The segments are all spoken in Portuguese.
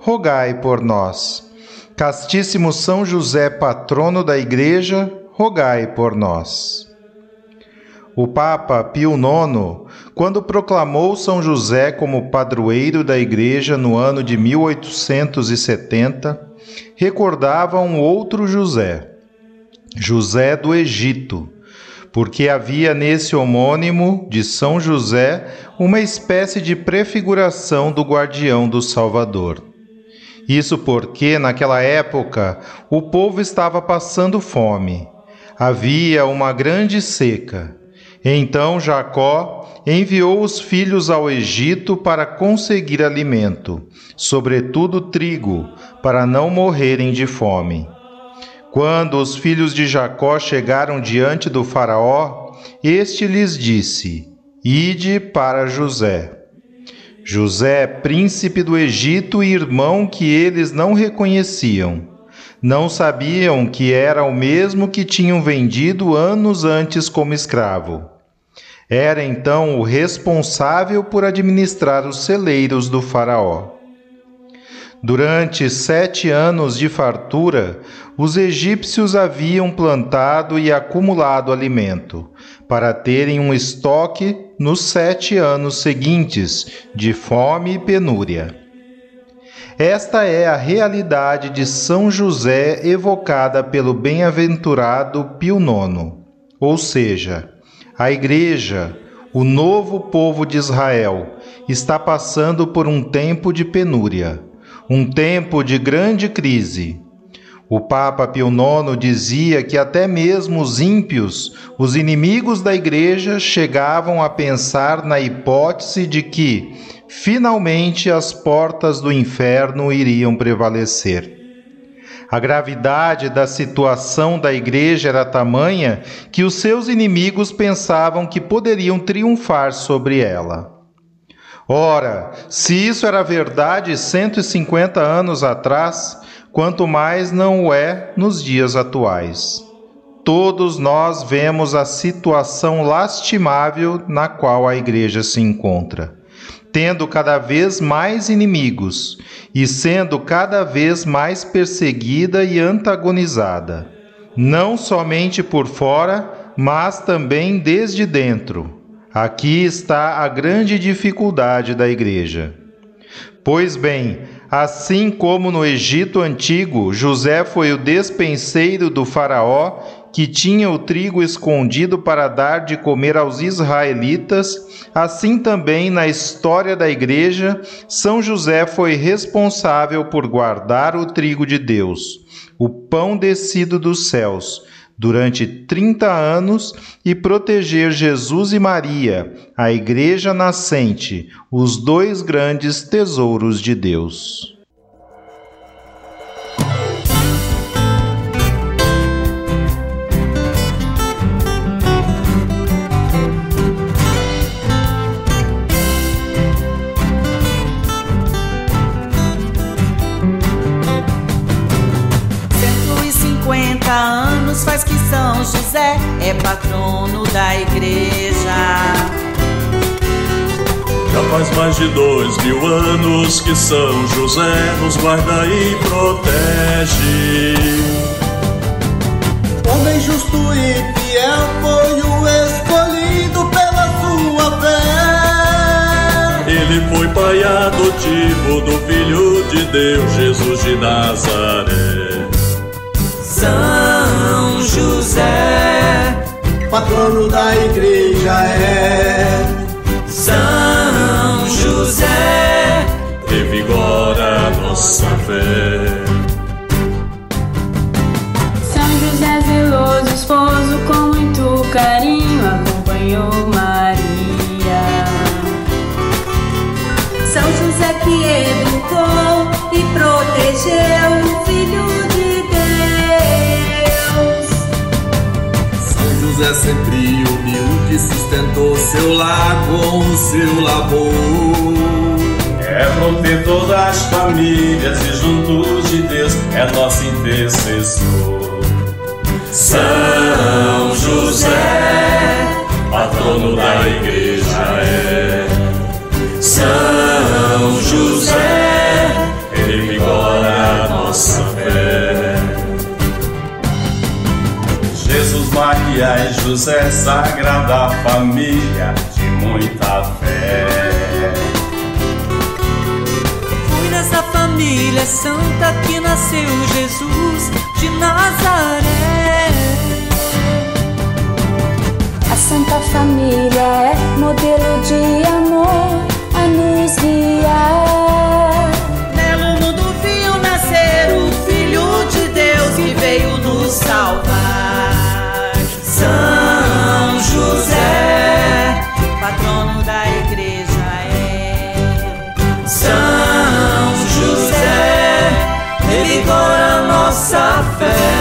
rogai por nós. Castíssimo São José, patrono da Igreja, rogai por nós. O Papa Pio IX, quando proclamou São José como padroeiro da Igreja no ano de 1870, recordava um outro José, José do Egito, porque havia nesse homônimo de São José uma espécie de prefiguração do guardião do Salvador. Isso porque, naquela época, o povo estava passando fome. Havia uma grande seca. Então Jacó enviou os filhos ao Egito para conseguir alimento, sobretudo trigo, para não morrerem de fome. Quando os filhos de Jacó chegaram diante do Faraó, este lhes disse: Ide para José. José, príncipe do Egito e irmão que eles não reconheciam. Não sabiam que era o mesmo que tinham vendido anos antes como escravo. Era então o responsável por administrar os celeiros do Faraó. Durante sete anos de fartura, os egípcios haviam plantado e acumulado alimento, para terem um estoque nos sete anos seguintes de fome e penúria. Esta é a realidade de São José evocada pelo bem-aventurado Pio IX, ou seja, a Igreja, o novo povo de Israel, está passando por um tempo de penúria um tempo de grande crise. O Papa Pio IX dizia que até mesmo os ímpios, os inimigos da Igreja, chegavam a pensar na hipótese de que, finalmente, as portas do inferno iriam prevalecer. A gravidade da situação da Igreja era tamanha que os seus inimigos pensavam que poderiam triunfar sobre ela. Ora, se isso era verdade 150 anos atrás, quanto mais não o é nos dias atuais. Todos nós vemos a situação lastimável na qual a Igreja se encontra, tendo cada vez mais inimigos e sendo cada vez mais perseguida e antagonizada, não somente por fora, mas também desde dentro Aqui está a grande dificuldade da Igreja. Pois bem, assim como no Egito antigo, José foi o despenseiro do Faraó, que tinha o trigo escondido para dar de comer aos israelitas, assim também na história da Igreja, São José foi responsável por guardar o trigo de Deus, o pão descido dos céus durante 30 anos e proteger Jesus e Maria, a Igreja nascente, os dois grandes tesouros de Deus. Anos faz que São José é patrono da igreja. Já faz mais de dois mil anos que São José nos guarda e protege. Homem justo e fiel foi o escolhido pela sua fé. Ele foi pai adotivo do Filho de Deus, Jesus de Nazaré. São José, patrono da igreja é São José, revigora a nossa fé. Humilde, sustentou seu lar com o seu labor. É protetor das famílias e junto de Deus é nosso intercessor. São José, patrono da igreja é. São José, ele vigora a nossa fé. Maria e José, sagrada família de muita fé. Foi nessa família santa que nasceu Jesus de Nazaré. A Santa Família é modelo de amor a nos guiar. Nela o mundo viu nascer o Filho de Deus que veio nos salvar. Fé.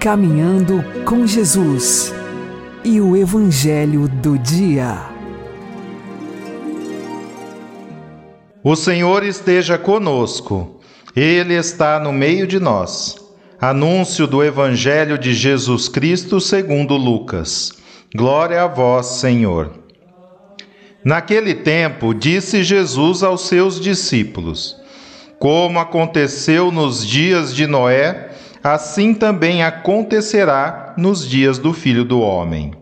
Caminhando com Jesus e o Evangelho do Dia. O Senhor esteja conosco, Ele está no meio de nós. Anúncio do Evangelho de Jesus Cristo segundo Lucas. Glória a vós, Senhor. Naquele tempo, disse Jesus aos seus discípulos: Como aconteceu nos dias de Noé, assim também acontecerá nos dias do Filho do Homem.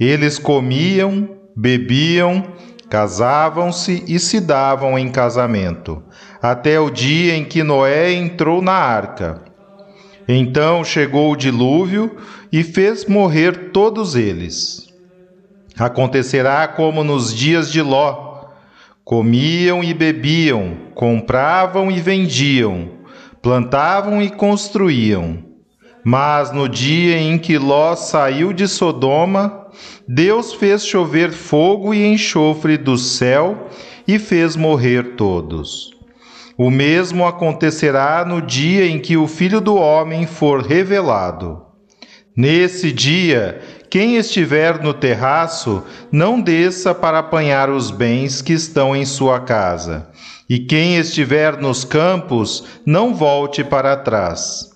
Eles comiam, bebiam, casavam-se e se davam em casamento, até o dia em que Noé entrou na arca. Então chegou o dilúvio e fez morrer todos eles. Acontecerá como nos dias de Ló: comiam e bebiam, compravam e vendiam plantavam e construíam. Mas no dia em que Ló saiu de Sodoma, Deus fez chover fogo e enxofre do céu e fez morrer todos. O mesmo acontecerá no dia em que o Filho do Homem for revelado. Nesse dia, quem estiver no terraço, não desça para apanhar os bens que estão em sua casa e quem estiver nos campos, não volte para trás.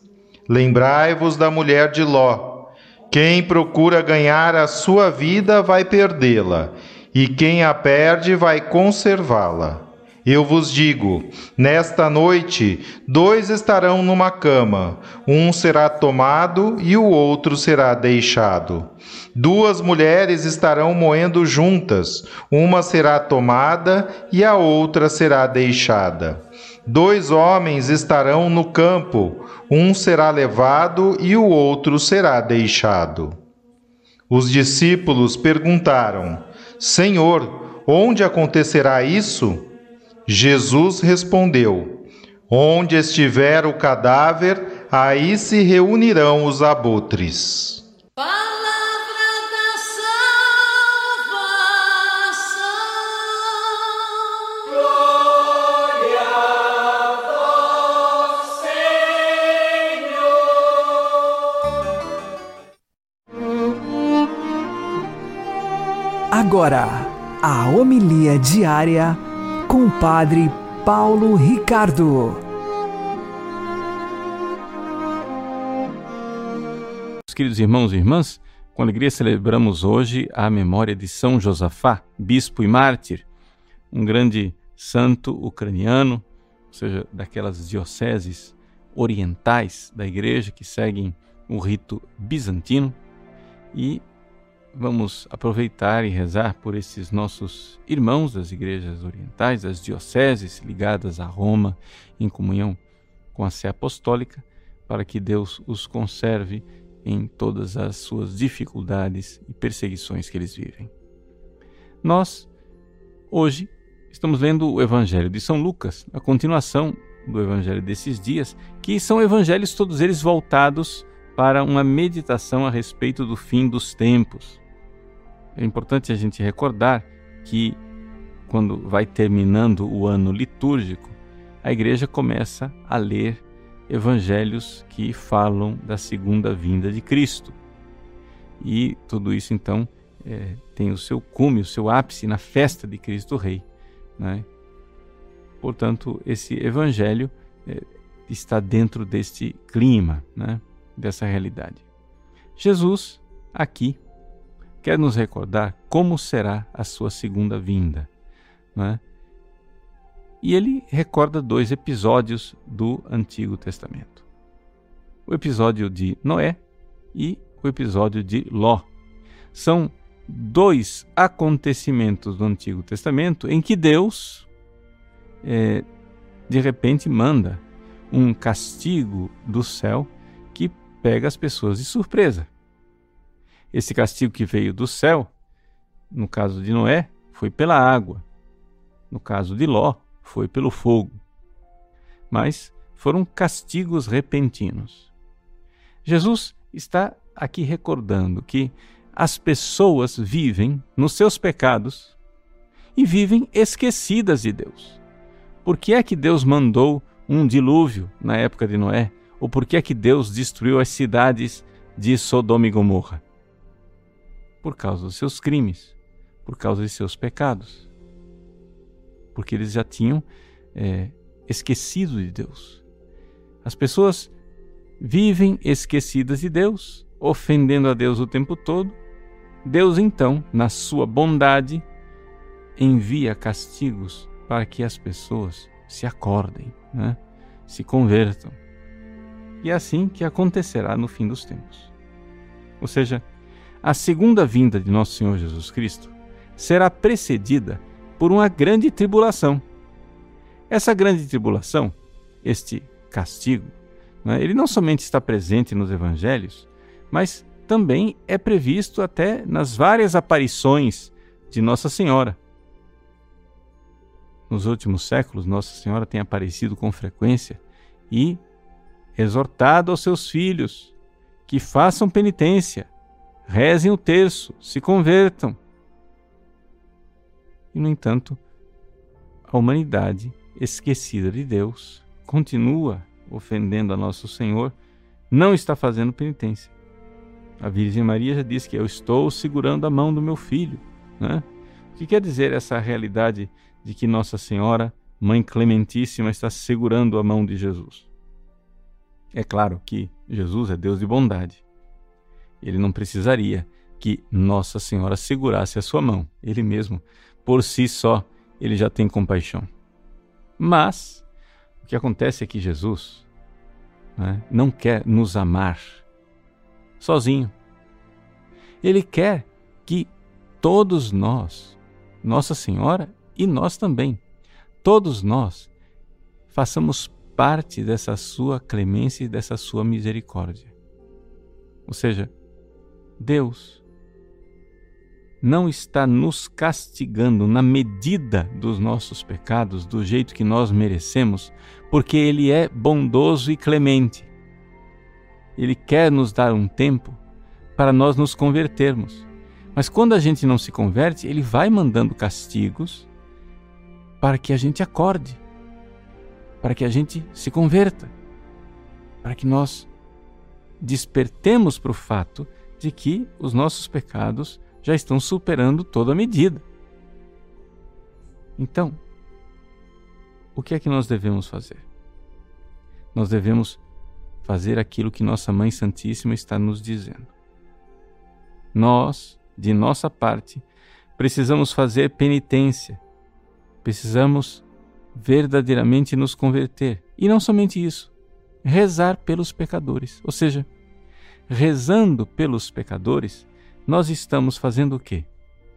Lembrai-vos da mulher de Ló. Quem procura ganhar a sua vida vai perdê-la, e quem a perde vai conservá-la. Eu vos digo: nesta noite, dois estarão numa cama, um será tomado e o outro será deixado. Duas mulheres estarão moendo juntas, uma será tomada e a outra será deixada. Dois homens estarão no campo, um será levado e o outro será deixado. Os discípulos perguntaram: Senhor, onde acontecerá isso? Jesus respondeu: Onde estiver o cadáver, aí se reunirão os abutres. Palavra da salvação. Glória a vós, Senhor. Agora, a homilia diária com o Padre Paulo Ricardo. Queridos irmãos e irmãs, com alegria celebramos hoje a memória de São Josafá, bispo e mártir, um grande santo ucraniano, ou seja, daquelas dioceses orientais da igreja que seguem o rito bizantino e vamos aproveitar e rezar por esses nossos irmãos das igrejas orientais, das dioceses ligadas a Roma, em comunhão com a Sé Apostólica, para que Deus os conserve em todas as suas dificuldades e perseguições que eles vivem. Nós, hoje, estamos lendo o Evangelho de São Lucas, a continuação do Evangelho desses dias, que são evangelhos todos eles voltados para uma meditação a respeito do fim dos tempos. É importante a gente recordar que, quando vai terminando o ano litúrgico, a igreja começa a ler evangelhos que falam da segunda vinda de Cristo. E tudo isso, então, é, tem o seu cume, o seu ápice na festa de Cristo Rei. Né? Portanto, esse evangelho é, está dentro deste clima, né? dessa realidade. Jesus, aqui, quer nos recordar como será a sua segunda vinda. Né? E ele recorda dois episódios do Antigo Testamento: o episódio de Noé e o episódio de Ló. São dois acontecimentos do Antigo Testamento em que Deus, é, de repente, manda um castigo do céu que pega as pessoas de surpresa. Esse castigo que veio do céu, no caso de Noé, foi pela água. No caso de Ló, foi pelo fogo. Mas foram castigos repentinos. Jesus está aqui recordando que as pessoas vivem nos seus pecados e vivem esquecidas de Deus. Por que é que Deus mandou um dilúvio na época de Noé? Ou por que é que Deus destruiu as cidades de Sodoma e Gomorra? Por causa dos seus crimes, por causa de seus pecados porque eles já tinham é, esquecido de Deus. As pessoas vivem esquecidas de Deus, ofendendo a Deus o tempo todo. Deus, então, na sua bondade, envia castigos para que as pessoas se acordem, né? se convertam. E é assim que acontecerá no fim dos tempos. Ou seja, a segunda vinda de nosso Senhor Jesus Cristo será precedida por uma grande tribulação. Essa grande tribulação, este castigo, né, ele não somente está presente nos evangelhos, mas também é previsto até nas várias aparições de Nossa Senhora. Nos últimos séculos, Nossa Senhora tem aparecido com frequência e exortado aos seus filhos que façam penitência, rezem o terço, se convertam e, no entanto, a humanidade, esquecida de Deus, continua ofendendo a nosso Senhor, não está fazendo penitência. A Virgem Maria já disse que eu estou segurando a mão do meu filho. Né? O que quer dizer essa realidade de que Nossa Senhora, Mãe Clementíssima, está segurando a mão de Jesus? É claro que Jesus é Deus de bondade. Ele não precisaria que Nossa Senhora segurasse a sua mão. Ele mesmo por si só ele já tem compaixão. Mas o que acontece é que Jesus né, não quer nos amar sozinho. Ele quer que todos nós, Nossa Senhora e nós também, todos nós, façamos parte dessa sua clemência e dessa sua misericórdia. Ou seja, Deus não está nos castigando na medida dos nossos pecados, do jeito que nós merecemos, porque Ele é bondoso e clemente. Ele quer nos dar um tempo para nós nos convertermos. Mas quando a gente não se converte, Ele vai mandando castigos para que a gente acorde, para que a gente se converta, para que nós despertemos para o fato de que os nossos pecados já estão superando toda medida. Então, o que é que nós devemos fazer? Nós devemos fazer aquilo que nossa Mãe Santíssima está nos dizendo. Nós, de nossa parte, precisamos fazer penitência, precisamos verdadeiramente nos converter. E não somente isso, rezar pelos pecadores. Ou seja, rezando pelos pecadores, nós estamos fazendo o quê?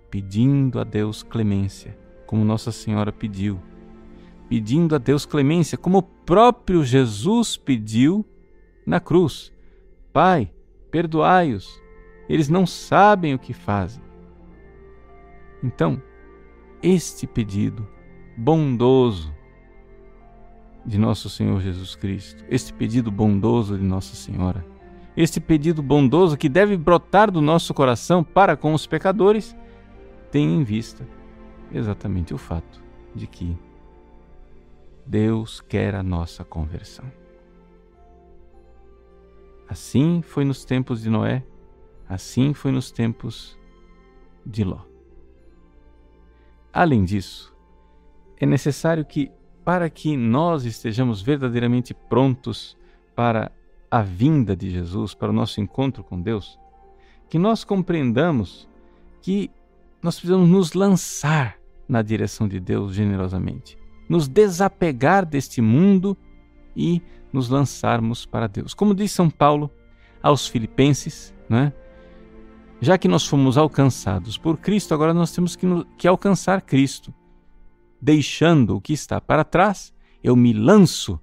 Pedindo a Deus clemência, como Nossa Senhora pediu. Pedindo a Deus clemência, como o próprio Jesus pediu na cruz. Pai, perdoai-os, eles não sabem o que fazem. Então, este pedido bondoso de nosso Senhor Jesus Cristo, este pedido bondoso de Nossa Senhora, este pedido bondoso que deve brotar do nosso coração para com os pecadores, tem em vista exatamente o fato de que Deus quer a nossa conversão. Assim foi nos tempos de Noé, assim foi nos tempos de Ló. Além disso, é necessário que, para que nós estejamos verdadeiramente prontos para a vinda de Jesus, para o nosso encontro com Deus, que nós compreendamos que nós precisamos nos lançar na direção de Deus generosamente, nos desapegar deste mundo e nos lançarmos para Deus. Como diz São Paulo aos Filipenses, né? já que nós fomos alcançados por Cristo, agora nós temos que, que alcançar Cristo. Deixando o que está para trás, eu me lanço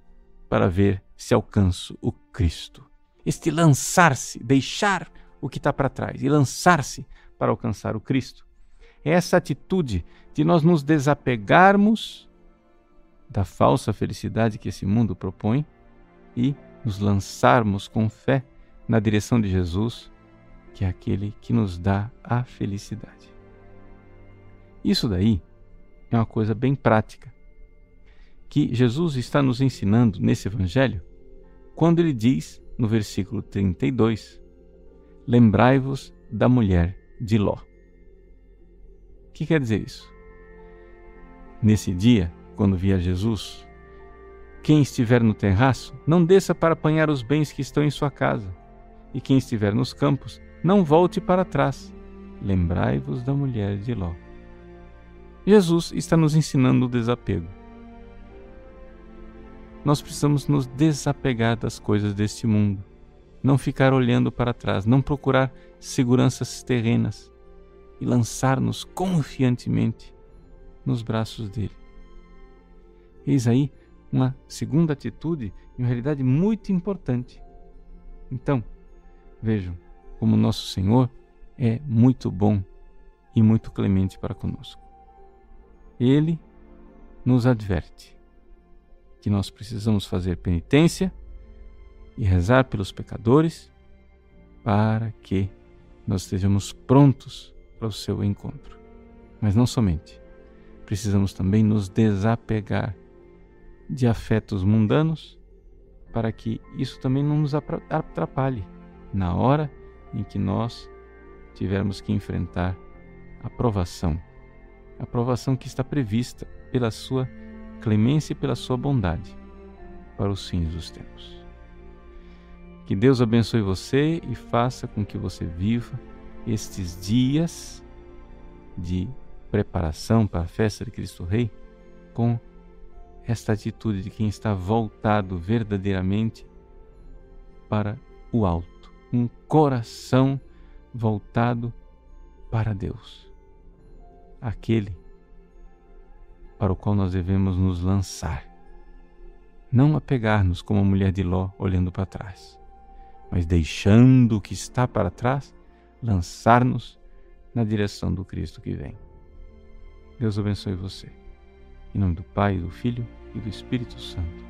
para ver se alcanço o Cristo. Este lançar-se, deixar o que está para trás e lançar-se para alcançar o Cristo. É essa atitude de nós nos desapegarmos da falsa felicidade que esse mundo propõe e nos lançarmos com fé na direção de Jesus, que é aquele que nos dá a felicidade. Isso daí é uma coisa bem prática que Jesus está nos ensinando nesse evangelho quando ele diz no versículo 32: Lembrai-vos da mulher de Ló. O que quer dizer isso? Nesse dia, quando vier Jesus, quem estiver no terraço, não desça para apanhar os bens que estão em sua casa, e quem estiver nos campos, não volte para trás. Lembrai-vos da mulher de Ló. Jesus está nos ensinando o desapego. Nós precisamos nos desapegar das coisas deste mundo, não ficar olhando para trás, não procurar seguranças terrenas e lançar-nos confiantemente nos braços dele. Eis aí uma segunda atitude, em realidade muito importante. Então, vejam como nosso Senhor é muito bom e muito clemente para conosco. Ele nos adverte que nós precisamos fazer penitência e rezar pelos pecadores para que nós estejamos prontos para o seu encontro. Mas não somente, precisamos também nos desapegar de afetos mundanos para que isso também não nos atrapalhe na hora em que nós tivermos que enfrentar a provação, a provação que está prevista pela sua clemência e pela sua bondade para os fins dos tempos. Que Deus abençoe você e faça com que você viva estes dias de preparação para a festa de Cristo Rei com esta atitude de quem está voltado verdadeiramente para o alto, um coração voltado para Deus, aquele para o qual nós devemos nos lançar. Não apegar-nos como a mulher de Ló olhando para trás, mas deixando o que está para trás, lançar-nos na direção do Cristo que vem. Deus abençoe você. Em nome do Pai, do Filho e do Espírito Santo.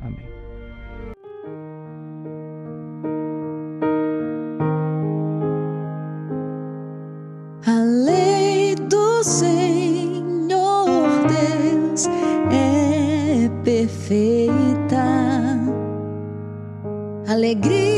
Amém. Alegria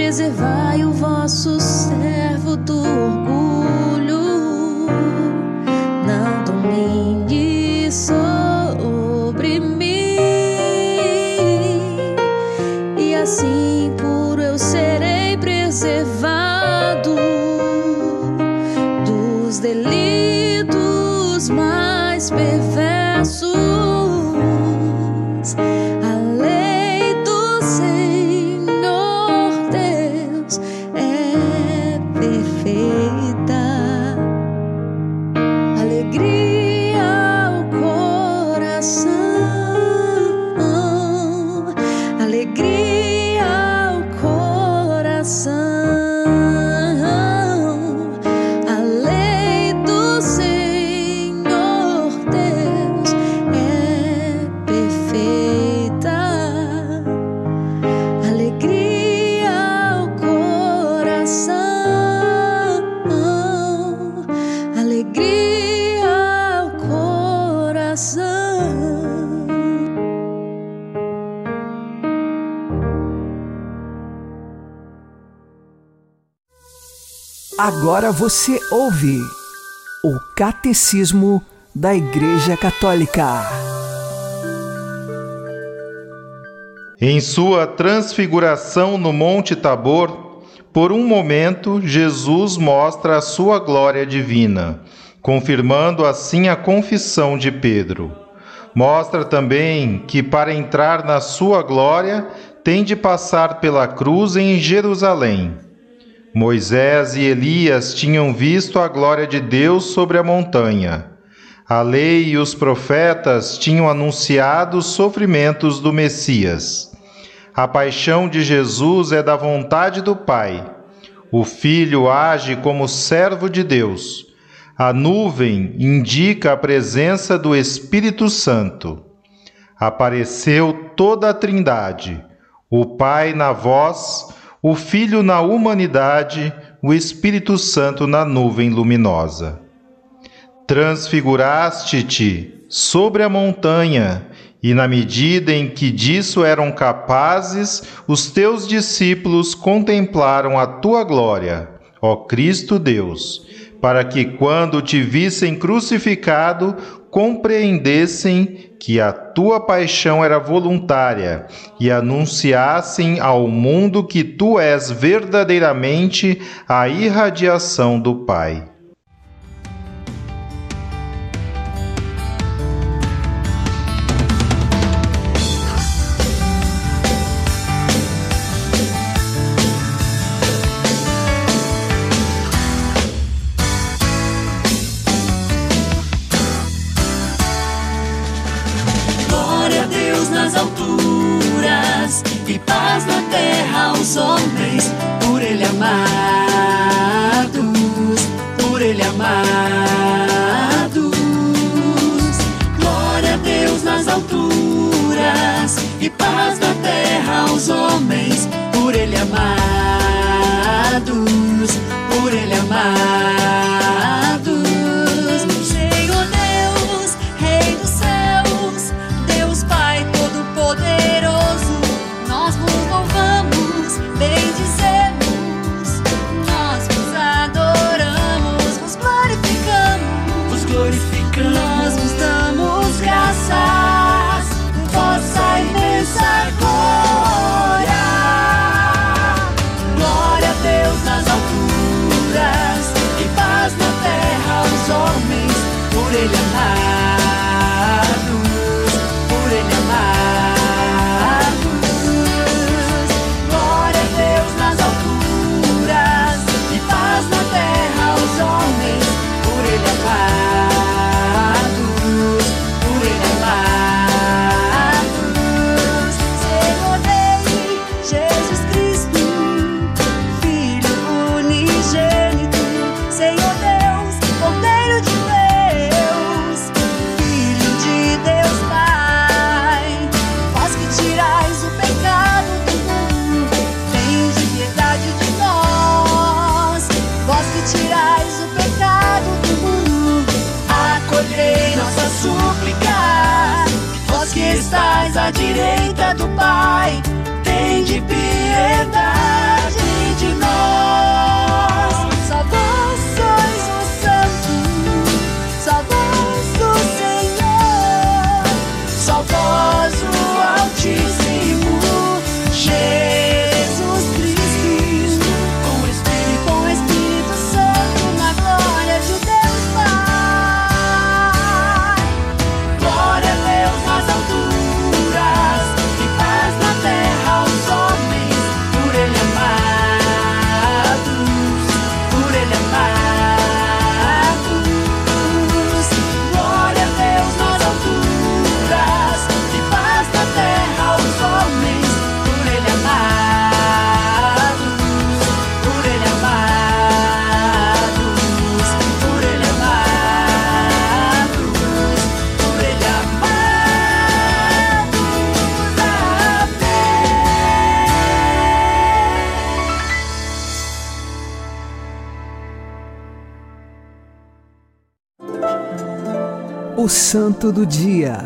preservai o vosso servo Agora você ouve o Catecismo da Igreja Católica. Em sua transfiguração no Monte Tabor, por um momento Jesus mostra a sua glória divina, confirmando assim a confissão de Pedro. Mostra também que para entrar na sua glória tem de passar pela cruz em Jerusalém. Moisés e Elias tinham visto a glória de Deus sobre a montanha. A lei e os profetas tinham anunciado os sofrimentos do Messias. A paixão de Jesus é da vontade do Pai. O Filho age como servo de Deus. A nuvem indica a presença do Espírito Santo. Apareceu toda a Trindade: o Pai na voz, o Filho na humanidade, o Espírito Santo na nuvem luminosa. Transfiguraste-te sobre a montanha, e na medida em que disso eram capazes, os teus discípulos contemplaram a tua glória, ó Cristo Deus, para que quando te vissem crucificado, compreendessem que a tua paixão era voluntária e anunciassem ao mundo que tu és verdadeiramente a irradiação do Pai. estás à direita do Pai, tem de piedade. O Santo do Dia,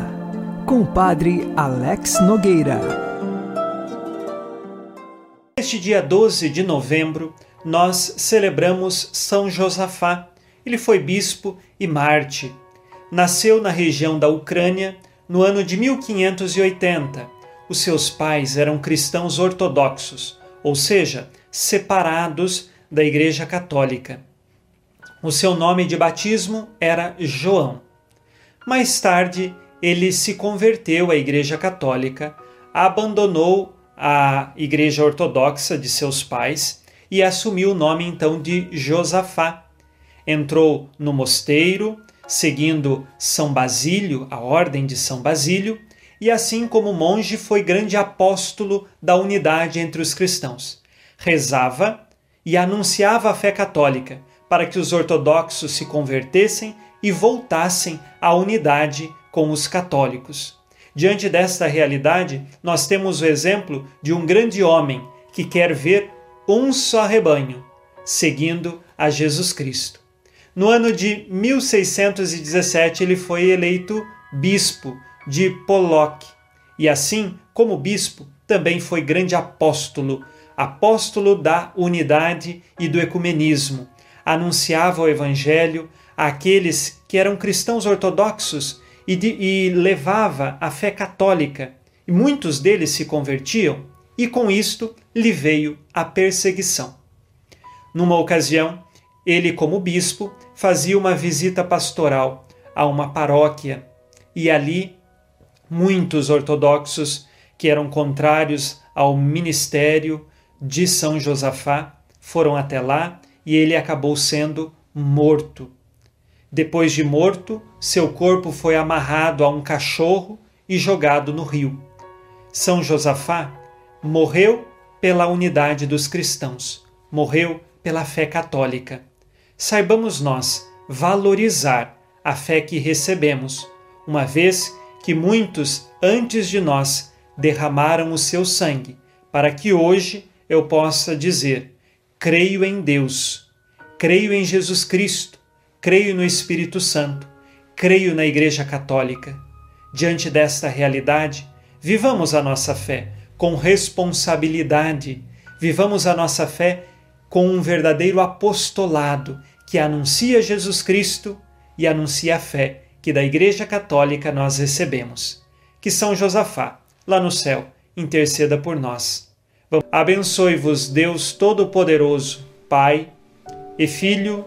com o Padre Alex Nogueira. Neste dia 12 de novembro, nós celebramos São Josafá. Ele foi bispo e mártir. Nasceu na região da Ucrânia no ano de 1580. Os seus pais eram cristãos ortodoxos, ou seja, separados da Igreja Católica. O seu nome de batismo era João. Mais tarde, ele se converteu à Igreja Católica, abandonou a Igreja Ortodoxa de seus pais e assumiu o nome então de Josafá. Entrou no mosteiro, seguindo São Basílio, a ordem de São Basílio, e assim como monge foi grande apóstolo da unidade entre os cristãos. Rezava e anunciava a fé católica para que os ortodoxos se convertessem e voltassem à unidade com os católicos. Diante desta realidade, nós temos o exemplo de um grande homem que quer ver um só rebanho, seguindo a Jesus Cristo. No ano de 1617, ele foi eleito bispo de Pollock e, assim como bispo, também foi grande apóstolo, apóstolo da unidade e do ecumenismo. Anunciava o evangelho, àqueles que eram cristãos ortodoxos e, de, e levava a fé católica, e muitos deles se convertiam, e com isto lhe veio a perseguição. Numa ocasião, ele, como bispo, fazia uma visita pastoral a uma paróquia e ali muitos ortodoxos que eram contrários ao ministério de São Josafá foram até lá e ele acabou sendo morto. Depois de morto, seu corpo foi amarrado a um cachorro e jogado no rio. São Josafá morreu pela unidade dos cristãos, morreu pela fé católica. Saibamos nós valorizar a fé que recebemos, uma vez que muitos antes de nós derramaram o seu sangue, para que hoje eu possa dizer: creio em Deus, creio em Jesus Cristo, creio no Espírito Santo, creio na Igreja Católica. Diante desta realidade, vivamos a nossa fé com responsabilidade, vivamos a nossa fé com um verdadeiro apostolado que anuncia Jesus Cristo e anuncia a fé que da Igreja Católica nós recebemos. Que São Josafá, lá no céu, interceda por nós. Abençoe-vos, Deus Todo-Poderoso, Pai e Filho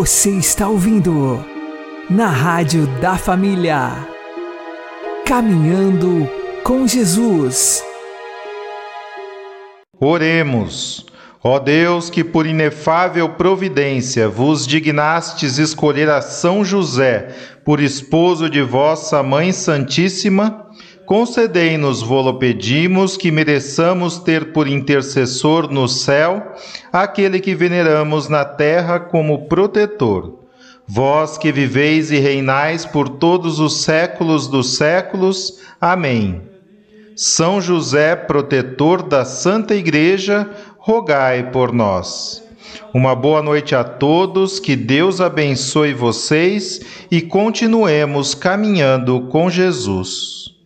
Você está ouvindo na Rádio da Família. Caminhando com Jesus. Oremos. Ó Deus, que por inefável providência vos dignastes escolher a São José por esposo de vossa Mãe Santíssima, concedei-nos, vô-lo pedimos, que mereçamos ter por intercessor no céu aquele que veneramos na terra como protetor. Vós que viveis e reinais por todos os séculos dos séculos. Amém. São José, protetor da Santa Igreja, rogai por nós. Uma boa noite a todos, que Deus abençoe vocês e continuemos caminhando com Jesus.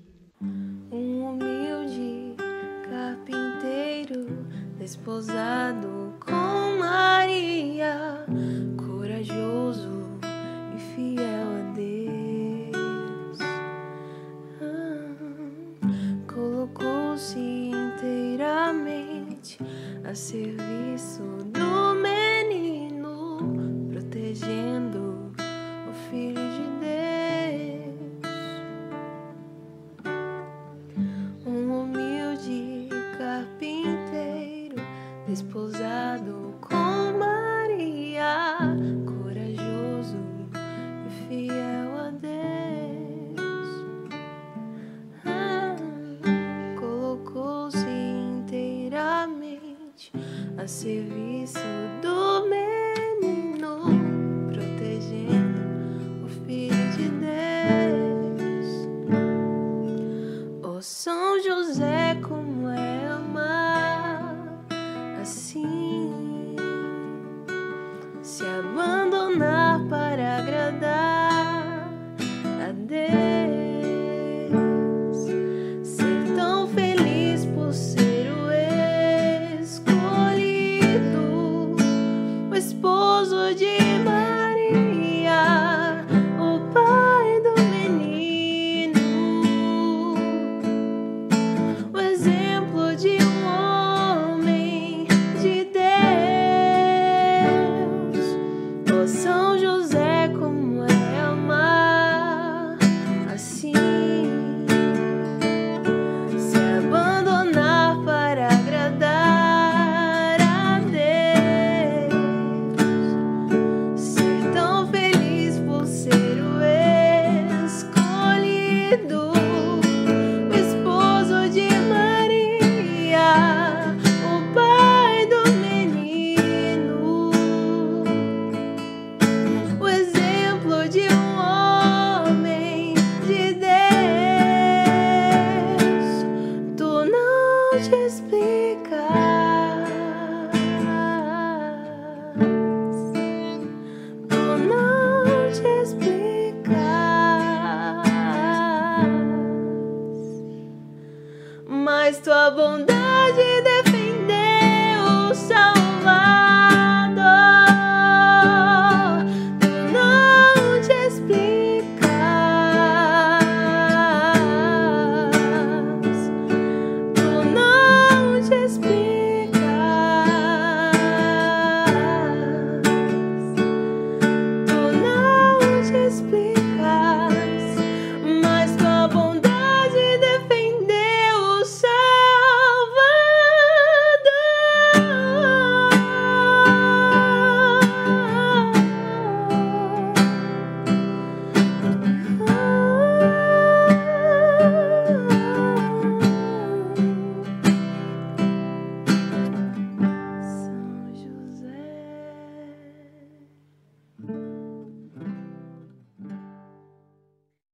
A serviço do menino, protegendo o Filho de Deus. Um humilde carpinteiro, desposado a serviço do menino, protegendo o Filho de Deus. Ó São José, como